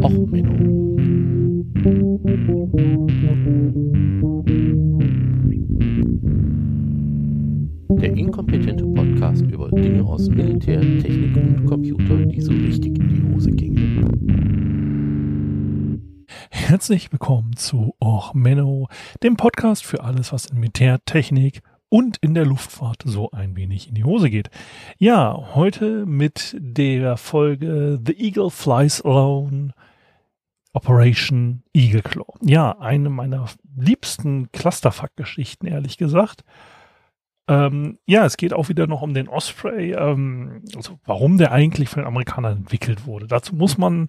Och, Menno. Der inkompetente Podcast über Dinge aus Militär, Technik und Computer, die so richtig in die Hose gingen. Herzlich willkommen zu Och Menno, dem Podcast für alles, was in Militär, Technik und in der Luftfahrt so ein wenig in die Hose geht. Ja, heute mit der Folge The Eagle Flies Alone Operation Eagle Claw. Ja, eine meiner liebsten Clusterfuck-Geschichten, ehrlich gesagt. Ähm, ja, es geht auch wieder noch um den Osprey, ähm, also warum der eigentlich von den Amerikanern entwickelt wurde. Dazu muss man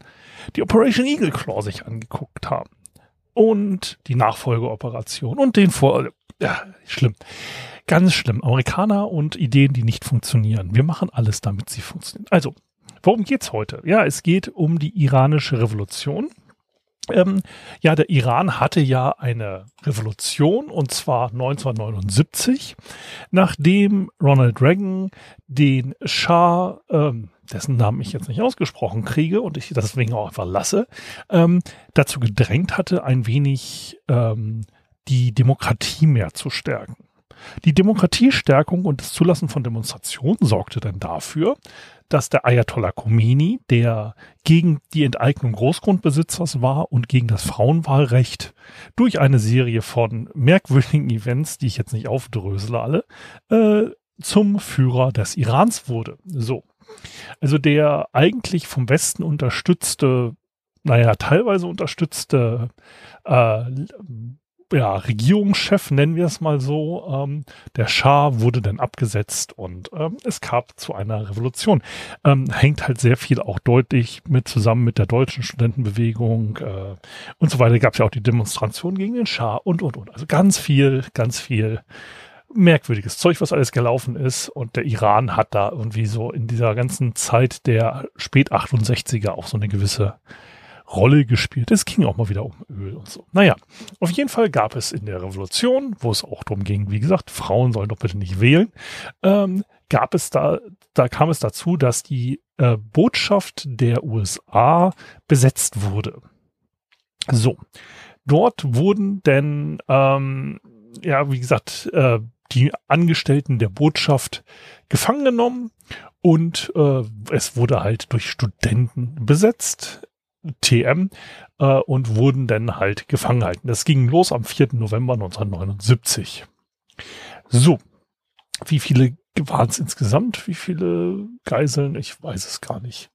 die Operation Eagle Claw sich angeguckt haben. Und die Nachfolgeoperation und den Vor... Ja, schlimm. Ganz schlimm. Amerikaner und Ideen, die nicht funktionieren. Wir machen alles, damit sie funktionieren. Also, worum geht's heute? Ja, es geht um die iranische Revolution. Ähm, ja, der Iran hatte ja eine Revolution und zwar 1979, nachdem Ronald Reagan den Schah, ähm, dessen Namen ich jetzt nicht ausgesprochen kriege und ich deswegen auch einfach lasse, ähm, dazu gedrängt hatte, ein wenig ähm, die Demokratie mehr zu stärken. Die Demokratiestärkung und das Zulassen von Demonstrationen sorgte dann dafür, dass der Ayatollah Khomeini, der gegen die Enteignung Großgrundbesitzers war und gegen das Frauenwahlrecht durch eine Serie von merkwürdigen Events, die ich jetzt nicht aufdrösele alle, äh, zum Führer des Irans wurde. So. Also der eigentlich vom Westen unterstützte, naja, teilweise unterstützte äh, ja, Regierungschef, nennen wir es mal so, ähm, der Schah wurde dann abgesetzt und ähm, es kam zu einer Revolution. Ähm, hängt halt sehr viel auch deutlich mit zusammen mit der deutschen Studentenbewegung äh, und so weiter. Gab es ja auch die Demonstration gegen den Schah und und und. Also ganz viel, ganz viel merkwürdiges Zeug, was alles gelaufen ist. Und der Iran hat da irgendwie so in dieser ganzen Zeit der Spät 68er auch so eine gewisse Rolle gespielt. Es ging auch mal wieder um Öl und so. Naja, auf jeden Fall gab es in der Revolution, wo es auch darum ging, wie gesagt, Frauen sollen doch bitte nicht wählen, ähm, gab es da, da kam es dazu, dass die äh, Botschaft der USA besetzt wurde. So, dort wurden denn, ähm, ja, wie gesagt, äh, die Angestellten der Botschaft gefangen genommen und äh, es wurde halt durch Studenten besetzt. TM äh, und wurden dann halt gefangen gehalten. Das ging los am 4. November 1979. So, wie viele waren es insgesamt? Wie viele Geiseln? Ich weiß es gar nicht.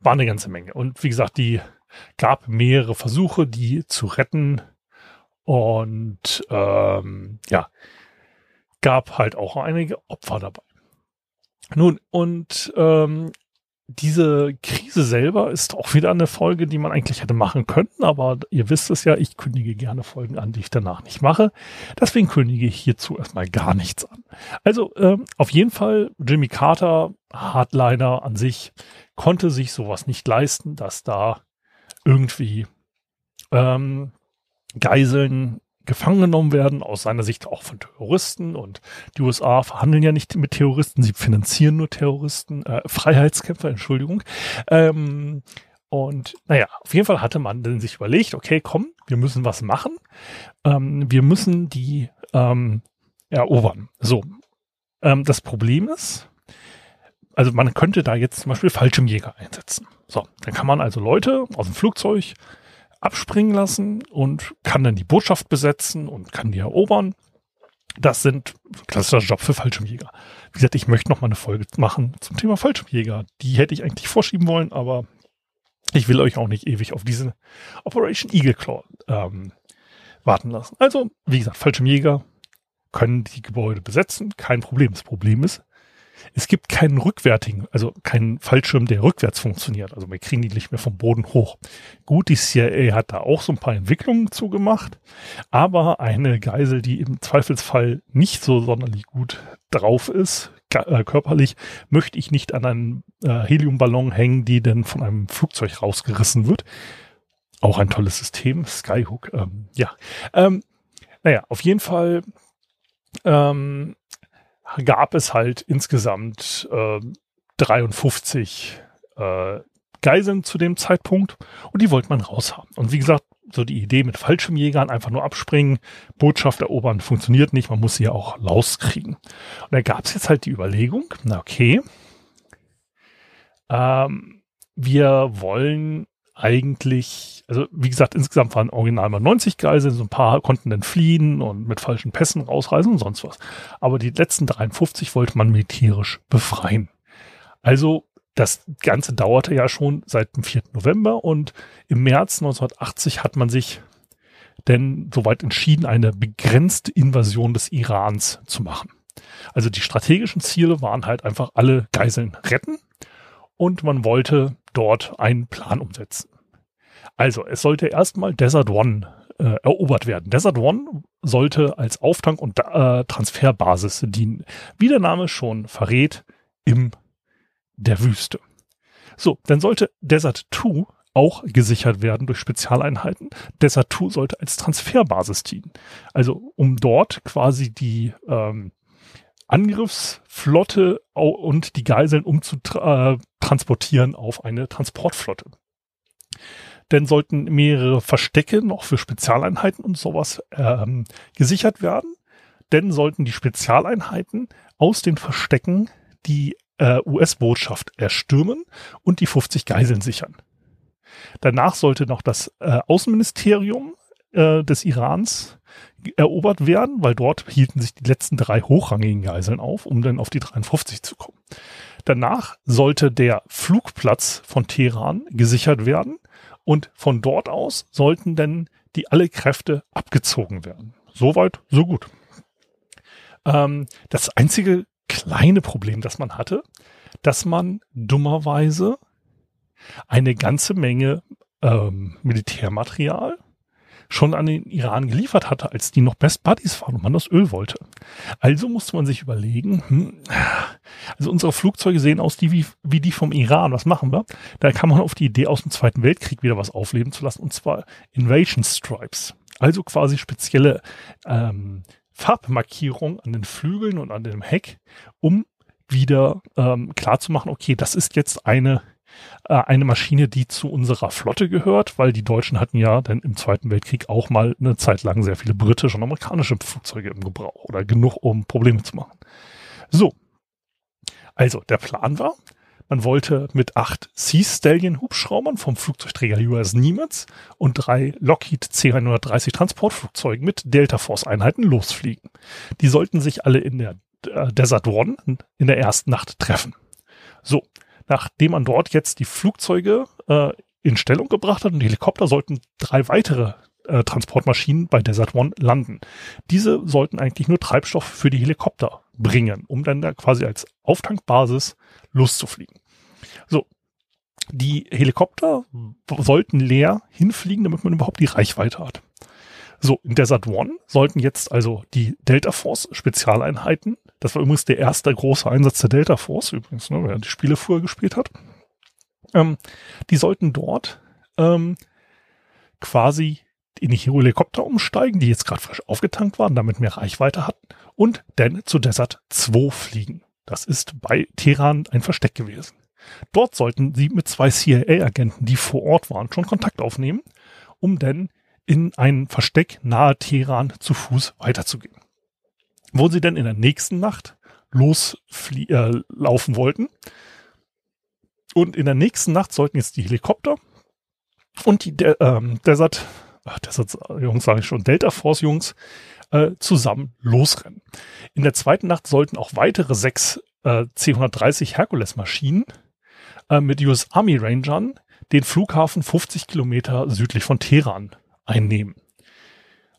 War eine ganze Menge. Und wie gesagt, die gab mehrere Versuche, die zu retten. Und ähm, ja, gab halt auch einige Opfer dabei. Nun, und ähm, diese Krise selber ist auch wieder eine Folge, die man eigentlich hätte machen können, aber ihr wisst es ja, ich kündige gerne Folgen an, die ich danach nicht mache. Deswegen kündige ich hierzu erstmal gar nichts an. Also ähm, auf jeden Fall, Jimmy Carter, Hardliner an sich, konnte sich sowas nicht leisten, dass da irgendwie ähm, Geiseln gefangen genommen werden, aus seiner Sicht auch von Terroristen. Und die USA verhandeln ja nicht mit Terroristen, sie finanzieren nur Terroristen, äh, Freiheitskämpfer, Entschuldigung. Ähm, und naja, auf jeden Fall hatte man dann sich überlegt, okay, komm, wir müssen was machen. Ähm, wir müssen die ähm, erobern. So, ähm, das Problem ist, also man könnte da jetzt zum Beispiel Fallschirmjäger einsetzen. So, dann kann man also Leute aus dem Flugzeug abspringen lassen und kann dann die Botschaft besetzen und kann die erobern. Das sind klassischer Job für Fallschirmjäger. Wie gesagt, ich möchte noch mal eine Folge machen zum Thema Fallschirmjäger. Die hätte ich eigentlich vorschieben wollen, aber ich will euch auch nicht ewig auf diese Operation Eagle Claw ähm, warten lassen. Also, wie gesagt, Fallschirmjäger können die Gebäude besetzen, kein Problem. Das Problem ist, es gibt keinen rückwärtigen, also keinen Fallschirm, der rückwärts funktioniert. Also wir kriegen die nicht mehr vom Boden hoch. Gut, die CIA hat da auch so ein paar Entwicklungen zugemacht, aber eine Geisel, die im Zweifelsfall nicht so sonderlich gut drauf ist, äh, körperlich, möchte ich nicht an einen äh, Heliumballon hängen, die dann von einem Flugzeug rausgerissen wird. Auch ein tolles System, Skyhook. Ähm, ja, ähm, naja, auf jeden Fall ähm, gab es halt insgesamt äh, 53 äh, Geiseln zu dem Zeitpunkt und die wollte man raushaben. Und wie gesagt, so die Idee mit Fallschirmjägern, einfach nur abspringen, Botschaft erobern, funktioniert nicht, man muss sie ja auch rauskriegen. Und da gab es jetzt halt die Überlegung, na okay, ähm, wir wollen eigentlich, also wie gesagt, insgesamt waren original mal 90 Geiseln, so ein paar konnten dann fliehen und mit falschen Pässen rausreisen und sonst was. Aber die letzten 53 wollte man militärisch befreien. Also das Ganze dauerte ja schon seit dem 4. November und im März 1980 hat man sich denn soweit entschieden, eine begrenzte Invasion des Irans zu machen. Also die strategischen Ziele waren halt einfach alle Geiseln retten und man wollte dort einen Plan umsetzen. Also es sollte erstmal Desert One äh, erobert werden. Desert One sollte als Auftank- und äh, Transferbasis dienen. Wie der Name schon verrät, im der Wüste. So, dann sollte Desert 2 auch gesichert werden durch Spezialeinheiten. Desert 2 sollte als Transferbasis dienen. Also um dort quasi die ähm, Angriffsflotte und die Geiseln umzutransportieren auf eine Transportflotte. Denn sollten mehrere Verstecke noch für Spezialeinheiten und sowas ähm, gesichert werden, denn sollten die Spezialeinheiten aus den Verstecken die äh, US-Botschaft erstürmen und die 50 Geiseln sichern. Danach sollte noch das äh, Außenministerium äh, des Irans erobert werden, weil dort hielten sich die letzten drei hochrangigen Geiseln auf, um dann auf die 53 zu kommen. Danach sollte der Flugplatz von Teheran gesichert werden und von dort aus sollten dann die alle Kräfte abgezogen werden. Soweit, so gut. Ähm, das einzige kleine Problem, das man hatte, dass man dummerweise eine ganze Menge ähm, Militärmaterial schon an den Iran geliefert hatte, als die noch Best Buddies waren und man das Öl wollte. Also musste man sich überlegen, hm, also unsere Flugzeuge sehen aus die wie, wie die vom Iran. Was machen wir? Da kann man auf die Idee aus dem Zweiten Weltkrieg wieder was aufleben zu lassen, und zwar Invasion Stripes. Also quasi spezielle ähm, Farbmarkierung an den Flügeln und an dem Heck, um wieder ähm, klar zu machen, okay, das ist jetzt eine äh, eine Maschine, die zu unserer Flotte gehört, weil die Deutschen hatten ja dann im Zweiten Weltkrieg auch mal eine Zeit lang sehr viele britische und amerikanische Flugzeuge im Gebrauch oder genug, um Probleme zu machen. So. Also, der Plan war, man wollte mit acht Sea Stallion Hubschraubern vom Flugzeugträger US Nimitz und drei Lockheed C-130 Transportflugzeugen mit Delta Force Einheiten losfliegen. Die sollten sich alle in der äh, Desert One in der ersten Nacht treffen. So, nachdem man dort jetzt die Flugzeuge äh, in Stellung gebracht hat und die Helikopter sollten drei weitere äh, Transportmaschinen bei Desert One landen. Diese sollten eigentlich nur Treibstoff für die Helikopter bringen, um dann da quasi als Auftankbasis loszufliegen. So. Die Helikopter sollten leer hinfliegen, damit man überhaupt die Reichweite hat. So, in Desert One sollten jetzt also die Delta Force Spezialeinheiten, das war übrigens der erste große Einsatz der Delta Force übrigens, ne, wer die Spiele früher gespielt hat, ähm, die sollten dort ähm, quasi in die Helikopter umsteigen, die jetzt gerade frisch aufgetankt waren, damit mehr Reichweite hatten und dann zu Desert 2 fliegen. Das ist bei Teheran ein Versteck gewesen. Dort sollten sie mit zwei CIA-Agenten, die vor Ort waren, schon Kontakt aufnehmen, um dann in ein Versteck nahe Teheran zu Fuß weiterzugehen. Wo sie dann in der nächsten Nacht loslaufen äh, wollten. Und in der nächsten Nacht sollten jetzt die Helikopter und die De ähm, Desert, ach, Desert Jungs sage ich schon, Delta Force Jungs äh, zusammen losrennen. In der zweiten Nacht sollten auch weitere sechs äh, C-130 Hercules-Maschinen äh, mit US Army Rangern den Flughafen 50 Kilometer südlich von Teheran einnehmen.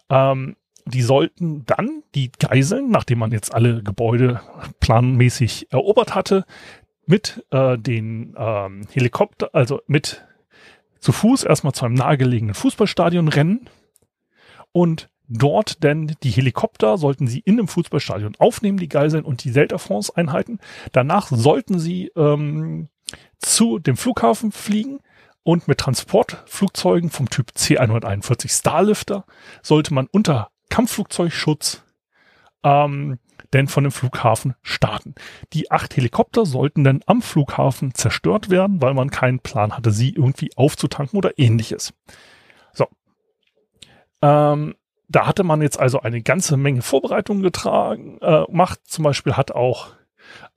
Ähm, die sollten dann die Geiseln, nachdem man jetzt alle Gebäude planmäßig erobert hatte, mit äh, den ähm, Helikopter, also mit zu Fuß erstmal zu einem nahegelegenen Fußballstadion rennen und dort denn die Helikopter sollten sie in dem Fußballstadion aufnehmen, die Geiseln und die Delta France Einheiten. Danach sollten sie ähm, zu dem Flughafen fliegen und mit Transportflugzeugen vom Typ C-141 Starlifter sollte man unter Kampfflugzeugschutz ähm, denn von dem Flughafen starten. Die acht Helikopter sollten dann am Flughafen zerstört werden, weil man keinen Plan hatte, sie irgendwie aufzutanken oder ähnliches. So. Ähm, da hatte man jetzt also eine ganze Menge Vorbereitungen getragen, äh, macht. Zum Beispiel hat auch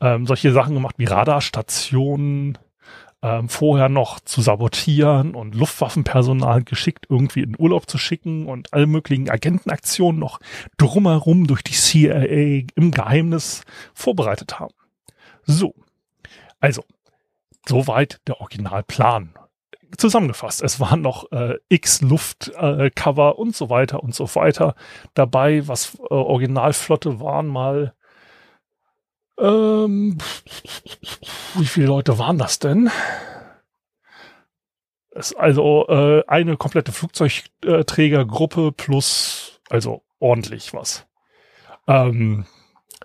ähm, solche Sachen gemacht wie Radarstationen, ähm, vorher noch zu sabotieren und Luftwaffenpersonal geschickt irgendwie in Urlaub zu schicken und alle möglichen Agentenaktionen noch drumherum durch die CIA im Geheimnis vorbereitet haben. So, also, soweit der Originalplan. Zusammengefasst, es waren noch äh, x Luftcover äh, und so weiter und so weiter dabei, was äh, Originalflotte waren mal ähm, wie viele Leute waren das denn? Es also äh, eine komplette Flugzeugträgergruppe plus, also ordentlich was. Ähm,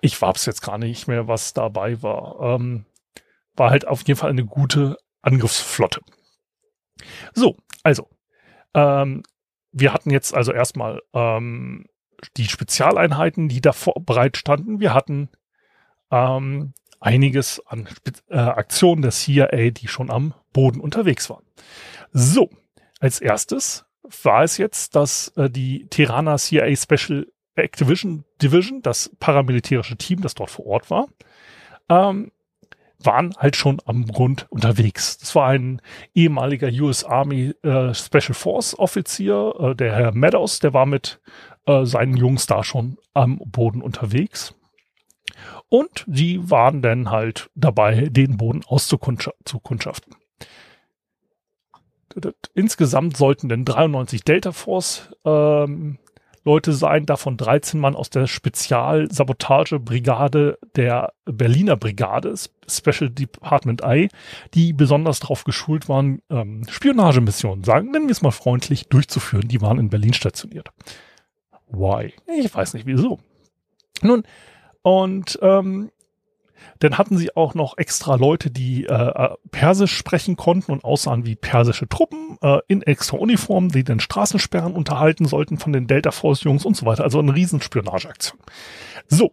ich es jetzt gar nicht mehr, was dabei war. Ähm, war halt auf jeden Fall eine gute Angriffsflotte. So, also, ähm, wir hatten jetzt also erstmal ähm, die Spezialeinheiten, die da bereit standen. Wir hatten ähm, einiges an äh, Aktionen der CIA, die schon am Boden unterwegs waren. So, als erstes war es jetzt, dass äh, die Tirana CIA Special Activision Division, das paramilitärische Team, das dort vor Ort war, ähm, waren halt schon am Grund unterwegs. Das war ein ehemaliger US Army äh, Special Force Offizier, äh, der Herr Meadows, der war mit äh, seinen Jungs da schon am Boden unterwegs. Und sie waren dann halt dabei, den Boden auszukundschaften. Insgesamt sollten denn 93 Delta Force ähm, Leute sein, davon 13 Mann aus der Spezialsabotagebrigade der Berliner Brigade, Special Department I, die besonders darauf geschult waren, ähm, Spionagemissionen, sagen, nennen wir es mal freundlich, durchzuführen. Die waren in Berlin stationiert. Why? Ich weiß nicht wieso. Nun, und ähm, dann hatten sie auch noch extra Leute, die äh, äh, Persisch sprechen konnten und aussahen wie persische Truppen äh, in extra Uniformen, die den Straßensperren unterhalten sollten von den Delta Force Jungs und so weiter. Also eine riesen Spionageaktion. So,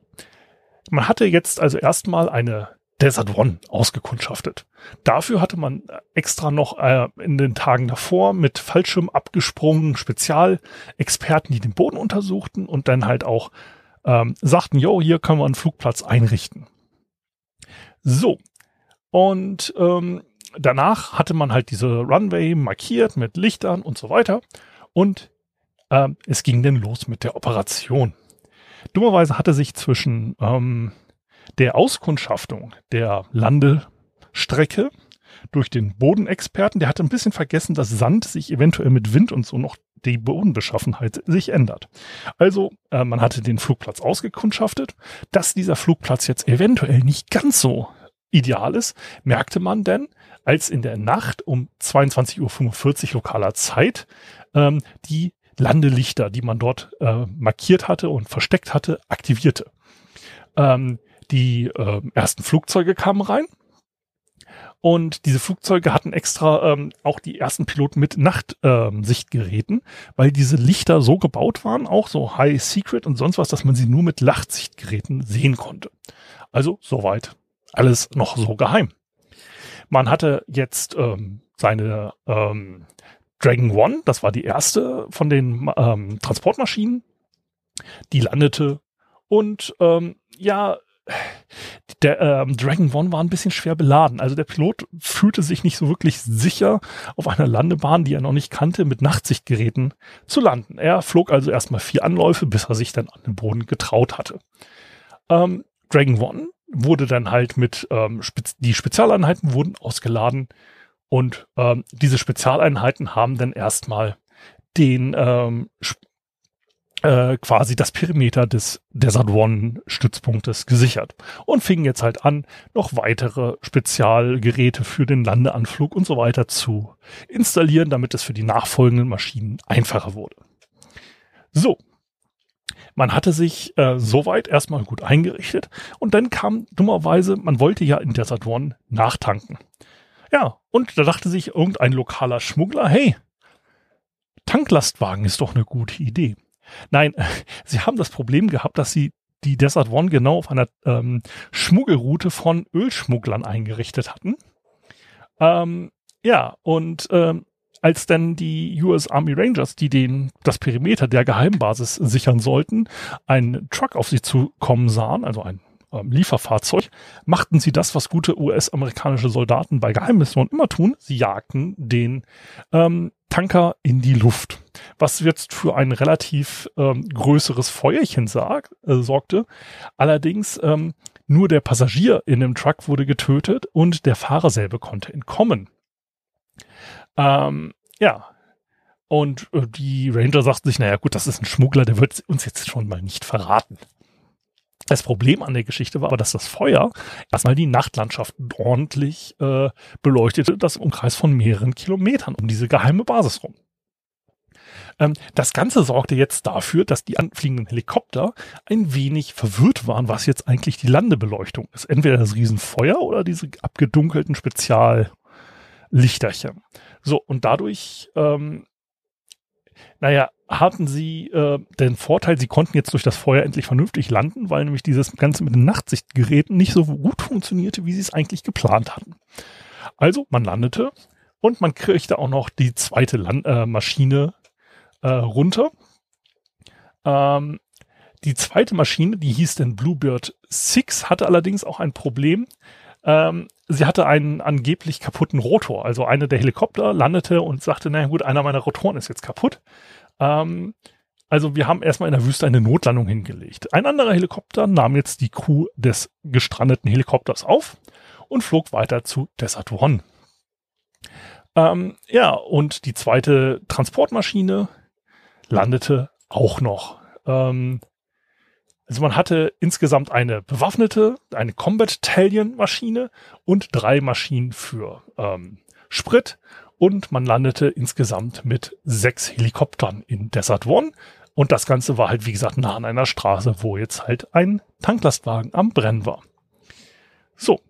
man hatte jetzt also erstmal eine Desert One ausgekundschaftet. Dafür hatte man extra noch äh, in den Tagen davor mit Fallschirm abgesprungen Spezialexperten, die den Boden untersuchten und dann halt auch ähm, sagten, jo, hier können wir einen Flugplatz einrichten. So. Und ähm, danach hatte man halt diese Runway markiert mit Lichtern und so weiter. Und ähm, es ging dann los mit der Operation. Dummerweise hatte sich zwischen ähm, der Auskundschaftung der Landestrecke durch den Bodenexperten, der hatte ein bisschen vergessen, dass Sand sich eventuell mit Wind und so noch die Bodenbeschaffenheit sich ändert. Also äh, man hatte den Flugplatz ausgekundschaftet. Dass dieser Flugplatz jetzt eventuell nicht ganz so ideal ist, merkte man denn, als in der Nacht um 22.45 Uhr lokaler Zeit ähm, die Landelichter, die man dort äh, markiert hatte und versteckt hatte, aktivierte. Ähm, die äh, ersten Flugzeuge kamen rein und diese Flugzeuge hatten extra ähm, auch die ersten Piloten mit Nachtsichtgeräten, ähm, weil diese Lichter so gebaut waren, auch so High Secret und sonst was, dass man sie nur mit Nachtsichtgeräten sehen konnte. Also soweit alles noch so geheim. Man hatte jetzt ähm, seine ähm, Dragon One, das war die erste von den ähm, Transportmaschinen, die landete und ähm, ja, der ähm, Dragon One war ein bisschen schwer beladen. Also der Pilot fühlte sich nicht so wirklich sicher, auf einer Landebahn, die er noch nicht kannte, mit Nachtsichtgeräten zu landen. Er flog also erstmal vier Anläufe, bis er sich dann an den Boden getraut hatte. Ähm, Dragon One wurde dann halt mit, ähm, Spez die Spezialeinheiten wurden ausgeladen und ähm, diese Spezialeinheiten haben dann erstmal den ähm, äh, quasi das Perimeter des Desert One Stützpunktes gesichert und fingen jetzt halt an, noch weitere Spezialgeräte für den Landeanflug und so weiter zu installieren, damit es für die nachfolgenden Maschinen einfacher wurde. So. Man hatte sich äh, soweit erstmal gut eingerichtet und dann kam dummerweise, man wollte ja in Desert One nachtanken. Ja, und da dachte sich irgendein lokaler Schmuggler, hey, Tanklastwagen ist doch eine gute Idee. Nein, sie haben das Problem gehabt, dass sie die Desert One genau auf einer ähm, Schmuggelroute von Ölschmugglern eingerichtet hatten. Ähm, ja, und ähm, als dann die US Army Rangers, die den, das Perimeter der Geheimbasis sichern sollten, einen Truck auf sie zukommen sahen, also ein ähm, Lieferfahrzeug, machten sie das, was gute US-amerikanische Soldaten bei Geheimmissionen immer tun. Sie jagten den ähm, Tanker in die Luft, was jetzt für ein relativ ähm, größeres Feuerchen sag, äh, sorgte. Allerdings ähm, nur der Passagier in dem Truck wurde getötet und der Fahrer selber konnte entkommen. Ähm, ja. Und äh, die Ranger sagten sich, naja gut, das ist ein Schmuggler, der wird uns jetzt schon mal nicht verraten. Das Problem an der Geschichte war aber, dass das Feuer erstmal die Nachtlandschaft ordentlich äh, beleuchtete, das Umkreis von mehreren Kilometern um diese geheime Basis rum. Ähm, das Ganze sorgte jetzt dafür, dass die anfliegenden Helikopter ein wenig verwirrt waren, was jetzt eigentlich die Landebeleuchtung ist. Entweder das Riesenfeuer oder diese abgedunkelten Speziallichterchen. So, und dadurch ähm, naja, hatten sie äh, den Vorteil, sie konnten jetzt durch das Feuer endlich vernünftig landen, weil nämlich dieses Ganze mit den Nachtsichtgeräten nicht so gut funktionierte, wie sie es eigentlich geplant hatten. Also, man landete und man kriegte auch noch die zweite Land äh, Maschine äh, runter. Ähm, die zweite Maschine, die hieß denn Bluebird 6, hatte allerdings auch ein Problem. Ähm, sie hatte einen angeblich kaputten Rotor. Also eine der Helikopter landete und sagte, na gut, einer meiner Rotoren ist jetzt kaputt. Ähm, also wir haben erstmal in der Wüste eine Notlandung hingelegt. Ein anderer Helikopter nahm jetzt die Crew des gestrandeten Helikopters auf und flog weiter zu Desert One. Ähm, ja, und die zweite Transportmaschine landete auch noch. Ähm, also man hatte insgesamt eine bewaffnete, eine Combat Talion Maschine und drei Maschinen für ähm, Sprit und man landete insgesamt mit sechs Helikoptern in Desert One und das Ganze war halt wie gesagt nah an einer Straße, wo jetzt halt ein Tanklastwagen am Brennen war. So,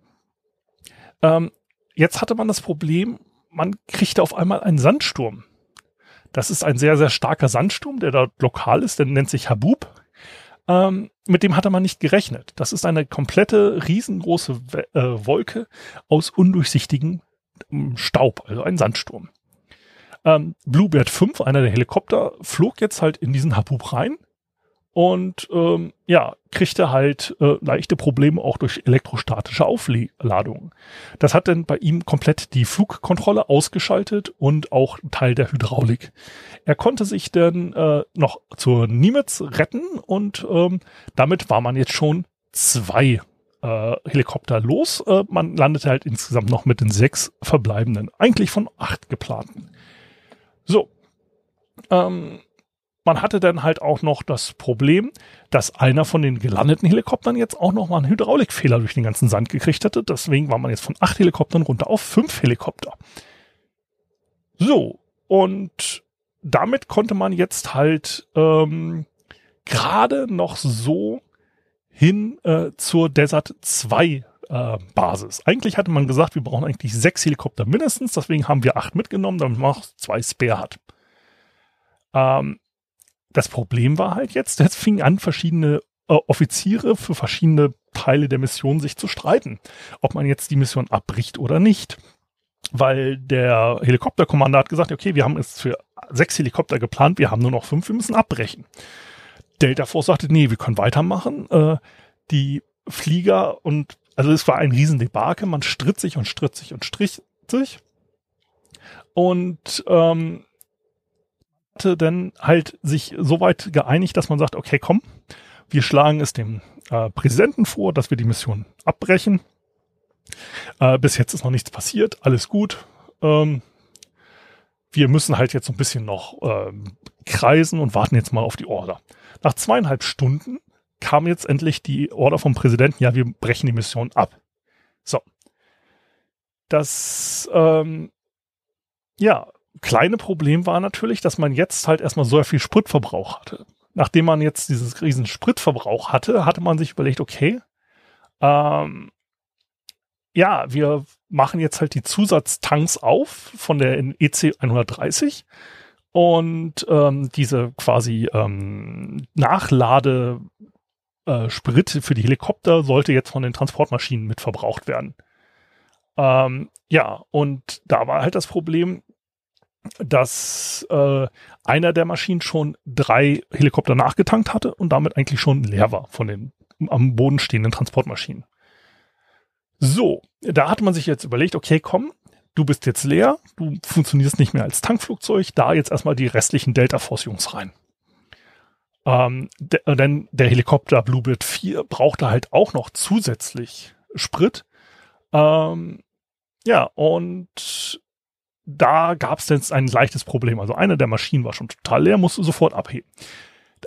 ähm, jetzt hatte man das Problem, man kriegte auf einmal einen Sandsturm. Das ist ein sehr, sehr starker Sandsturm, der dort lokal ist, der nennt sich Habub ähm, mit dem hatte man nicht gerechnet. Das ist eine komplette riesengroße äh, Wolke aus undurchsichtigem ähm, Staub, also ein Sandsturm. Ähm, Bluebird 5, einer der Helikopter, flog jetzt halt in diesen Habub rein und ähm, ja, kriegte halt äh, leichte Probleme auch durch elektrostatische Aufladungen. Das hat dann bei ihm komplett die Flugkontrolle ausgeschaltet und auch Teil der Hydraulik. Er konnte sich dann äh, noch zur Nimitz retten und ähm, damit war man jetzt schon zwei äh, Helikopter los. Äh, man landete halt insgesamt noch mit den sechs verbleibenden, eigentlich von acht geplanten. So. Ähm, man hatte dann halt auch noch das Problem, dass einer von den gelandeten Helikoptern jetzt auch noch mal einen Hydraulikfehler durch den ganzen Sand gekriegt hatte. Deswegen war man jetzt von acht Helikoptern runter auf fünf Helikopter. So, und damit konnte man jetzt halt ähm, gerade noch so hin äh, zur Desert 2 äh, Basis. Eigentlich hatte man gesagt, wir brauchen eigentlich sechs Helikopter mindestens, deswegen haben wir acht mitgenommen, damit man auch zwei Spare hat. Ähm, das Problem war halt jetzt, jetzt fingen an, verschiedene äh, Offiziere für verschiedene Teile der Mission sich zu streiten, ob man jetzt die Mission abbricht oder nicht. Weil der Helikopterkommander hat gesagt, okay, wir haben es für sechs Helikopter geplant, wir haben nur noch fünf, wir müssen abbrechen. Delta Force sagte, nee, wir können weitermachen. Äh, die Flieger und, also es war ein Riesendebakel, man stritt sich und stritt sich und strich sich. Und ähm, dann halt sich so weit geeinigt, dass man sagt, okay, komm, wir schlagen es dem äh, Präsidenten vor, dass wir die Mission abbrechen. Äh, bis jetzt ist noch nichts passiert, alles gut. Ähm, wir müssen halt jetzt so ein bisschen noch ähm, kreisen und warten jetzt mal auf die Order. Nach zweieinhalb Stunden kam jetzt endlich die Order vom Präsidenten, ja, wir brechen die Mission ab. So. Das, ähm, ja, kleine Problem war natürlich, dass man jetzt halt erstmal so viel Spritverbrauch hatte. Nachdem man jetzt dieses riesen Spritverbrauch hatte, hatte man sich überlegt, okay, ähm, ja, wir machen jetzt halt die Zusatztanks auf von der EC 130 und ähm, diese quasi ähm, Nachlade äh, Sprit für die Helikopter sollte jetzt von den Transportmaschinen mit verbraucht werden. Ähm, ja, und da war halt das Problem, dass äh, einer der Maschinen schon drei Helikopter nachgetankt hatte und damit eigentlich schon leer war von den am Boden stehenden Transportmaschinen. So, da hat man sich jetzt überlegt, okay, komm, du bist jetzt leer, du funktionierst nicht mehr als Tankflugzeug, da jetzt erstmal die restlichen Delta Force Jungs rein. Ähm, de, denn der Helikopter Bluebird 4 brauchte halt auch noch zusätzlich Sprit. Ähm, ja, und da gab es jetzt ein leichtes Problem. Also eine der Maschinen war schon total leer, musste sofort abheben.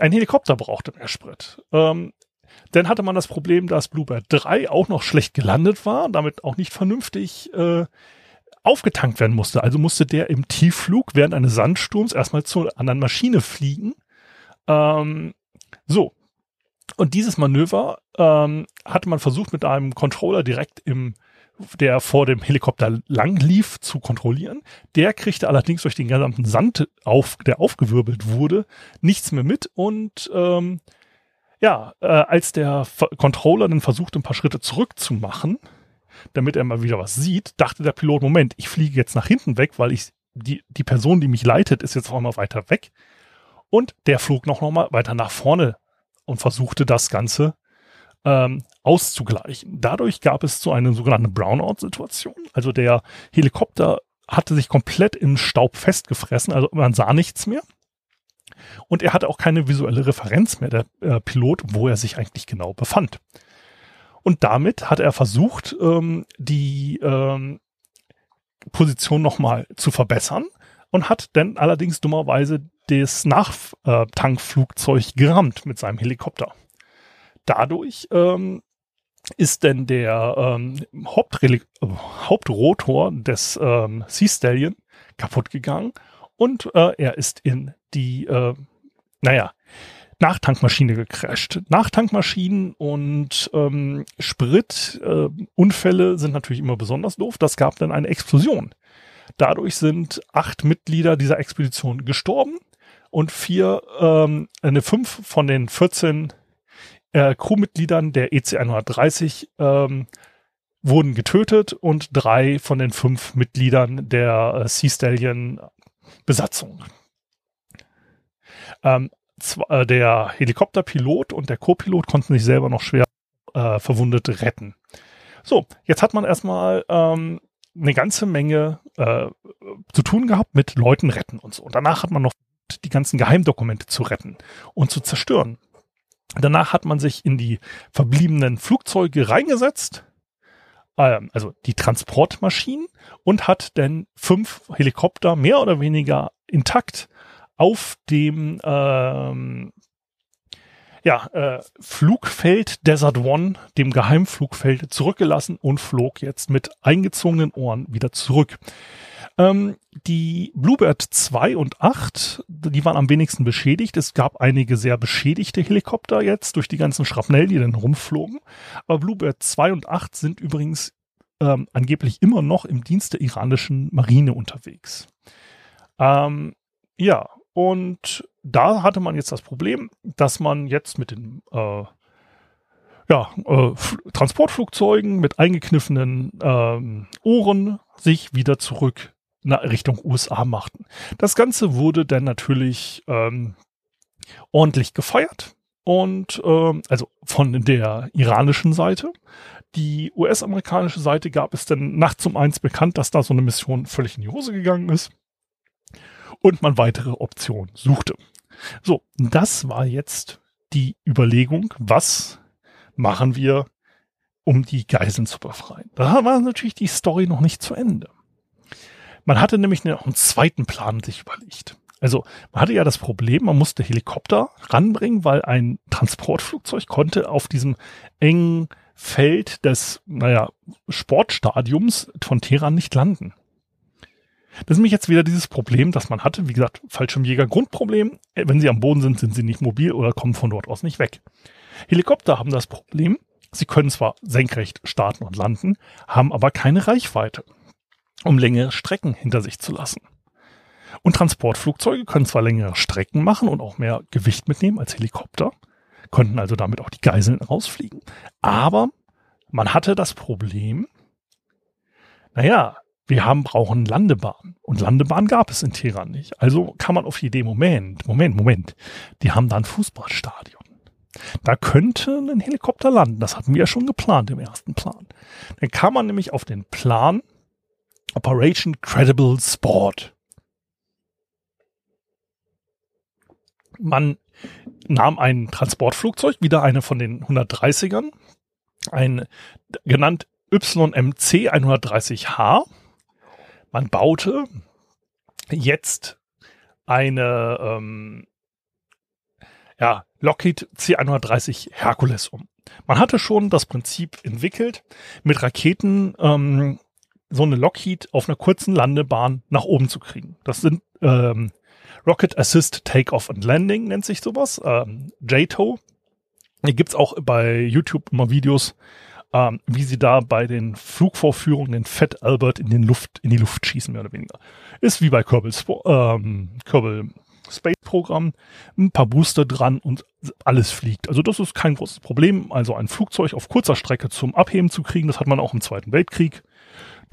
Ein Helikopter brauchte mehr Sprit. Ähm, dann hatte man das Problem, dass Bluebird 3 auch noch schlecht gelandet war, damit auch nicht vernünftig äh, aufgetankt werden musste. Also musste der im Tiefflug während eines Sandsturms erstmal zur anderen Maschine fliegen. Ähm, so. Und dieses Manöver ähm, hatte man versucht mit einem Controller direkt im der vor dem Helikopter lang lief, zu kontrollieren. Der kriegte allerdings durch den gesamten Sand, auf, der aufgewirbelt wurde, nichts mehr mit. Und ähm, ja, äh, als der F Controller dann versuchte, ein paar Schritte zurückzumachen, damit er mal wieder was sieht, dachte der Pilot, Moment, ich fliege jetzt nach hinten weg, weil ich die, die Person, die mich leitet, ist jetzt auch mal weiter weg. Und der flog noch, noch mal weiter nach vorne und versuchte das Ganze ähm, auszugleichen. Dadurch gab es so eine sogenannte Brownout-Situation. Also der Helikopter hatte sich komplett in Staub festgefressen, also man sah nichts mehr. Und er hatte auch keine visuelle Referenz mehr, der äh, Pilot, wo er sich eigentlich genau befand. Und damit hat er versucht, ähm, die ähm, Position nochmal zu verbessern und hat dann allerdings dummerweise das Nachtankflugzeug gerammt mit seinem Helikopter dadurch ähm, ist denn der ähm, Hauptreli Hauptrotor des ähm, Sea Stallion kaputt gegangen und äh, er ist in die, äh, naja, Nachtankmaschine gecrasht. Nachtankmaschinen und ähm, Spritunfälle äh, sind natürlich immer besonders doof. Das gab dann eine Explosion. Dadurch sind acht Mitglieder dieser Expedition gestorben und vier, ähm, eine fünf von den 14 äh, Crewmitgliedern der EC 130 ähm, wurden getötet und drei von den fünf Mitgliedern der äh, Sea Stallion Besatzung. Ähm, äh, der Helikopterpilot und der Co-Pilot konnten sich selber noch schwer äh, verwundet retten. So, jetzt hat man erstmal ähm, eine ganze Menge äh, zu tun gehabt mit Leuten retten und so. Und danach hat man noch die ganzen Geheimdokumente zu retten und zu zerstören. Danach hat man sich in die verbliebenen Flugzeuge reingesetzt, äh, also die Transportmaschinen, und hat dann fünf Helikopter mehr oder weniger intakt auf dem ähm, ja, äh, Flugfeld Desert One, dem Geheimflugfeld, zurückgelassen und flog jetzt mit eingezogenen Ohren wieder zurück. Ähm, die Bluebird 2 und 8, die waren am wenigsten beschädigt. Es gab einige sehr beschädigte Helikopter jetzt durch die ganzen Schrapnell, die dann rumflogen. Aber Bluebird 2 und 8 sind übrigens ähm, angeblich immer noch im Dienst der iranischen Marine unterwegs. Ähm, ja, und da hatte man jetzt das Problem, dass man jetzt mit den äh, ja, äh, Transportflugzeugen mit eingekniffenen ähm, Ohren sich wieder zurück Richtung USA machten. Das Ganze wurde dann natürlich ähm, ordentlich gefeiert und ähm, also von der iranischen Seite. Die US-amerikanische Seite gab es dann nachts um eins bekannt, dass da so eine Mission völlig in die Hose gegangen ist und man weitere Optionen suchte. So, das war jetzt die Überlegung, was machen wir, um die Geiseln zu befreien. Da war natürlich die Story noch nicht zu Ende. Man hatte nämlich noch einen zweiten Plan sich überlegt. Also man hatte ja das Problem, man musste Helikopter ranbringen, weil ein Transportflugzeug konnte auf diesem engen Feld des, naja, Sportstadiums von Teheran nicht landen. Das ist nämlich jetzt wieder dieses Problem, das man hatte. Wie gesagt, Fallschirmjäger Grundproblem. Wenn sie am Boden sind, sind sie nicht mobil oder kommen von dort aus nicht weg. Helikopter haben das Problem. Sie können zwar senkrecht starten und landen, haben aber keine Reichweite um längere Strecken hinter sich zu lassen. Und Transportflugzeuge können zwar längere Strecken machen und auch mehr Gewicht mitnehmen als Helikopter, konnten also damit auch die Geiseln rausfliegen. Aber man hatte das Problem, naja, wir haben, brauchen Landebahn. Und Landebahn gab es in Teheran nicht. Also kann man auf die Idee, Moment, Moment, Moment. Die haben da ein Fußballstadion. Da könnte ein Helikopter landen. Das hatten wir ja schon geplant im ersten Plan. Dann kam man nämlich auf den Plan Operation Credible Sport. Man nahm ein Transportflugzeug, wieder eine von den 130ern, ein genannt YMC 130H. Man baute jetzt eine ähm, ja, Lockheed C130 Hercules um. Man hatte schon das Prinzip entwickelt, mit Raketen ähm, so eine Lockheed auf einer kurzen Landebahn nach oben zu kriegen. Das sind ähm, Rocket Assist Takeoff and Landing, nennt sich sowas. Ähm, JTO. Hier gibt's auch bei YouTube immer Videos, ähm, wie sie da bei den Flugvorführungen den Fett Albert in, den Luft, in die Luft schießen, mehr oder weniger. Ist wie bei Kerbal, ähm, Kerbal Space Programm, ein paar Booster dran und alles fliegt. Also das ist kein großes Problem. Also ein Flugzeug auf kurzer Strecke zum Abheben zu kriegen, das hat man auch im Zweiten Weltkrieg,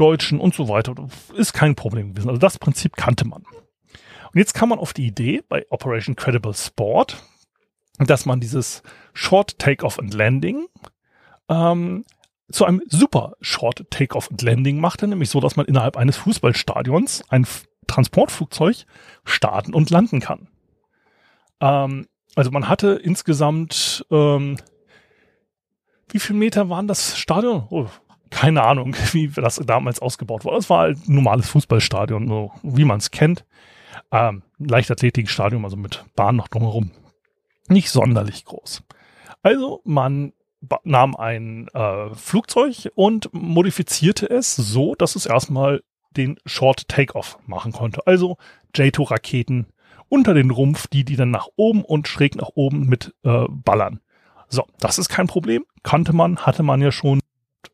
Deutschen und so weiter. Ist kein Problem gewesen. Also das Prinzip kannte man. Und jetzt kam man auf die Idee bei Operation Credible Sport, dass man dieses Short Takeoff and Landing ähm, zu einem super Short Takeoff and Landing machte, nämlich so, dass man innerhalb eines Fußballstadions ein Transportflugzeug starten und landen kann. Ähm, also man hatte insgesamt, ähm, wie viel Meter waren das Stadion? Oh, keine Ahnung, wie das damals ausgebaut war. Es war halt ein normales Fußballstadion, so wie man es kennt. Ähm, Leichtathletikstadion, also mit Bahn noch drumherum. Nicht sonderlich groß. Also man nahm ein äh, Flugzeug und modifizierte es so, dass es erstmal den Short Takeoff machen konnte. Also J2-Raketen unter den Rumpf, die die dann nach oben und schräg nach oben mit äh, ballern. So, das ist kein Problem. Kannte man, hatte man ja schon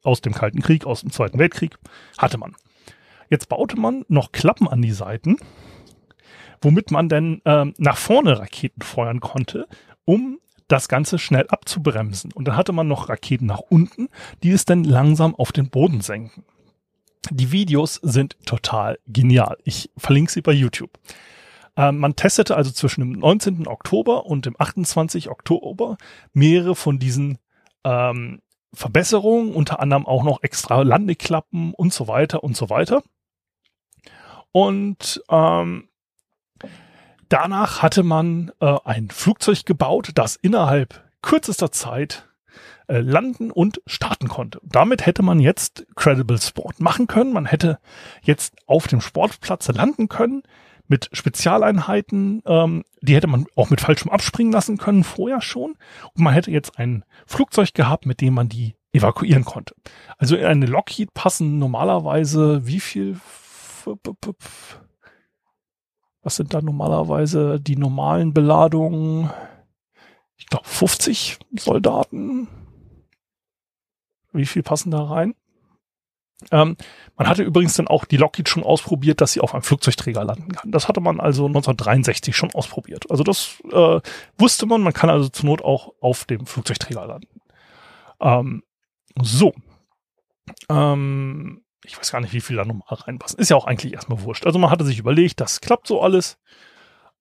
aus dem Kalten Krieg, aus dem Zweiten Weltkrieg, hatte man. Jetzt baute man noch Klappen an die Seiten, womit man dann ähm, nach vorne Raketen feuern konnte, um das Ganze schnell abzubremsen. Und dann hatte man noch Raketen nach unten, die es dann langsam auf den Boden senken. Die Videos sind total genial. Ich verlinke sie bei YouTube. Ähm, man testete also zwischen dem 19. Oktober und dem 28. Oktober mehrere von diesen ähm, Verbesserungen, unter anderem auch noch extra Landeklappen und so weiter und so weiter. Und ähm, danach hatte man äh, ein Flugzeug gebaut, das innerhalb kürzester Zeit äh, landen und starten konnte. Damit hätte man jetzt Credible Sport machen können. Man hätte jetzt auf dem Sportplatz landen können mit Spezialeinheiten. Ähm, die hätte man auch mit falschem abspringen lassen können vorher schon. Und man hätte jetzt ein Flugzeug gehabt, mit dem man die evakuieren konnte. Also in eine Lockheed passen normalerweise wie viel? Was sind da normalerweise die normalen Beladungen? Ich glaube 50 Soldaten. Wie viel passen da rein? Ähm, man hatte übrigens dann auch die Lockheed schon ausprobiert, dass sie auf einem Flugzeugträger landen kann. Das hatte man also 1963 schon ausprobiert. Also das äh, wusste man. Man kann also zur Not auch auf dem Flugzeugträger landen. Ähm, so. Ähm, ich weiß gar nicht, wie viel da nochmal reinpassen. Ist ja auch eigentlich erstmal wurscht. Also man hatte sich überlegt, das klappt so alles.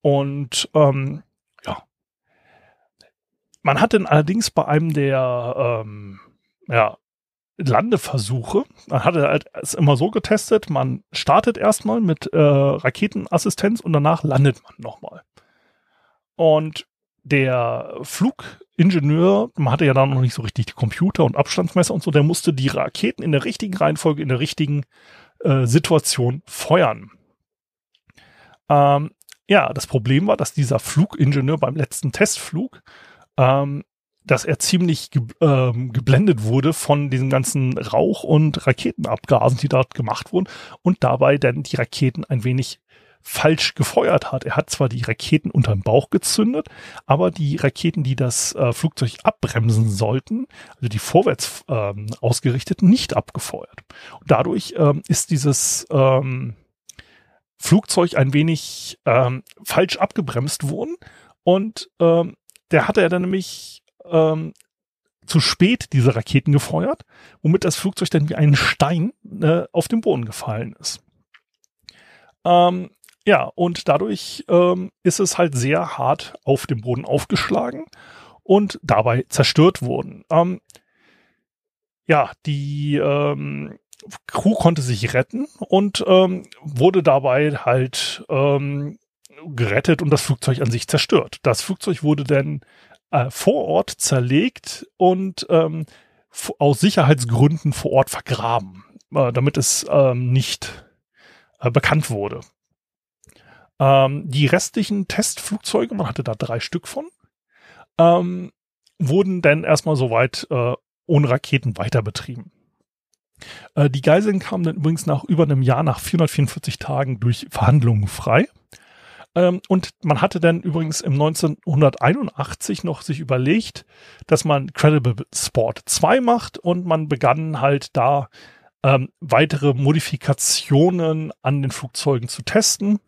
Und ähm, ja. Man hat dann allerdings bei einem der ähm, ja, Landeversuche. Man hat halt es immer so getestet, man startet erstmal mit äh, Raketenassistenz und danach landet man nochmal. Und der Flugingenieur, man hatte ja da noch nicht so richtig die Computer und Abstandsmesser und so, der musste die Raketen in der richtigen Reihenfolge, in der richtigen äh, Situation feuern. Ähm, ja, das Problem war, dass dieser Flugingenieur beim letzten Testflug ähm, dass er ziemlich ge ähm, geblendet wurde von diesen ganzen Rauch- und Raketenabgasen, die dort gemacht wurden und dabei dann die Raketen ein wenig falsch gefeuert hat. Er hat zwar die Raketen unterm Bauch gezündet, aber die Raketen, die das äh, Flugzeug abbremsen sollten, also die vorwärts ähm, ausgerichteten, nicht abgefeuert. Und dadurch ähm, ist dieses ähm, Flugzeug ein wenig ähm, falsch abgebremst worden und ähm, der hatte er dann nämlich ähm, zu spät diese Raketen gefeuert, womit das Flugzeug dann wie ein Stein äh, auf den Boden gefallen ist. Ähm, ja, und dadurch ähm, ist es halt sehr hart auf dem Boden aufgeschlagen und dabei zerstört worden. Ähm, ja, die ähm, Crew konnte sich retten und ähm, wurde dabei halt ähm, gerettet und das Flugzeug an sich zerstört. Das Flugzeug wurde dann äh, vor Ort zerlegt und ähm, aus Sicherheitsgründen vor Ort vergraben, äh, damit es ähm, nicht äh, bekannt wurde. Ähm, die restlichen Testflugzeuge, man hatte da drei Stück von, ähm, wurden dann erstmal soweit äh, ohne Raketen weiter betrieben. Äh, die Geiseln kamen dann übrigens nach über einem Jahr, nach 444 Tagen durch Verhandlungen frei. Ähm, und man hatte dann übrigens im 1981 noch sich überlegt, dass man Credible Sport 2 macht und man begann halt da ähm, weitere Modifikationen an den Flugzeugen zu testen,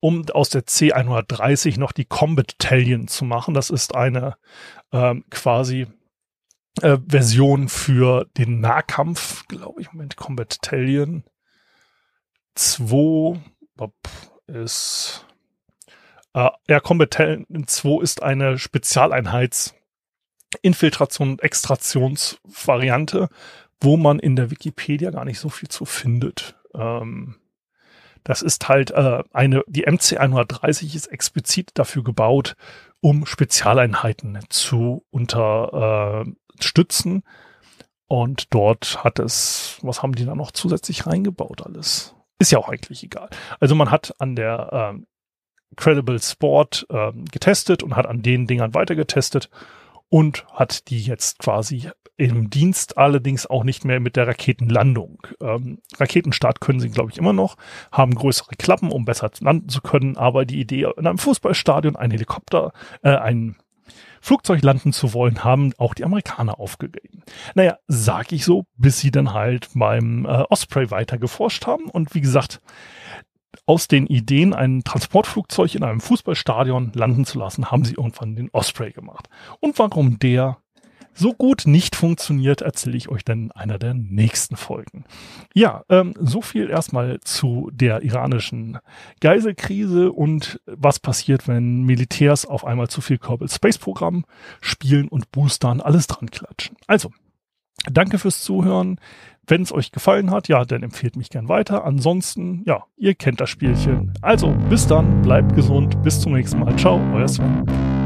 um aus der C130 noch die Combat Talion zu machen. Das ist eine ähm, quasi äh, Version für den Nahkampf, glaube ich. Moment, Combat Talion 2 ist äh, ja, Combat Talion 2 ist eine Spezialeinheits Infiltration und Extraktionsvariante, wo man in der Wikipedia gar nicht so viel zu findet. Ähm, das ist halt äh, eine, die MC 130 ist explizit dafür gebaut, um Spezialeinheiten zu unterstützen. Und dort hat es, was haben die da noch zusätzlich reingebaut alles? Ist ja auch eigentlich egal. Also man hat an der ähm, Credible Sport ähm, getestet und hat an den Dingern weiter getestet und hat die jetzt quasi im Dienst allerdings auch nicht mehr mit der Raketenlandung. Ähm, Raketenstart können sie, glaube ich, immer noch, haben größere Klappen, um besser landen zu können, aber die Idee, in einem Fußballstadion ein Helikopter, äh, ein Flugzeug landen zu wollen, haben auch die Amerikaner aufgegeben. Naja, sag ich so, bis sie dann halt beim äh, Osprey weiter geforscht haben und wie gesagt, aus den Ideen, ein Transportflugzeug in einem Fußballstadion landen zu lassen, haben sie irgendwann den Osprey gemacht. Und warum der so gut nicht funktioniert, erzähle ich euch dann in einer der nächsten Folgen. Ja, ähm, so viel erstmal zu der iranischen Geiselkrise und was passiert, wenn Militärs auf einmal zu viel Kerbal Space Programm spielen und Boostern alles dran klatschen. Also, danke fürs Zuhören. Wenn es euch gefallen hat, ja, dann empfehlt mich gern weiter. Ansonsten, ja, ihr kennt das Spielchen. Also, bis dann, bleibt gesund, bis zum nächsten Mal. Ciao, euer Sven.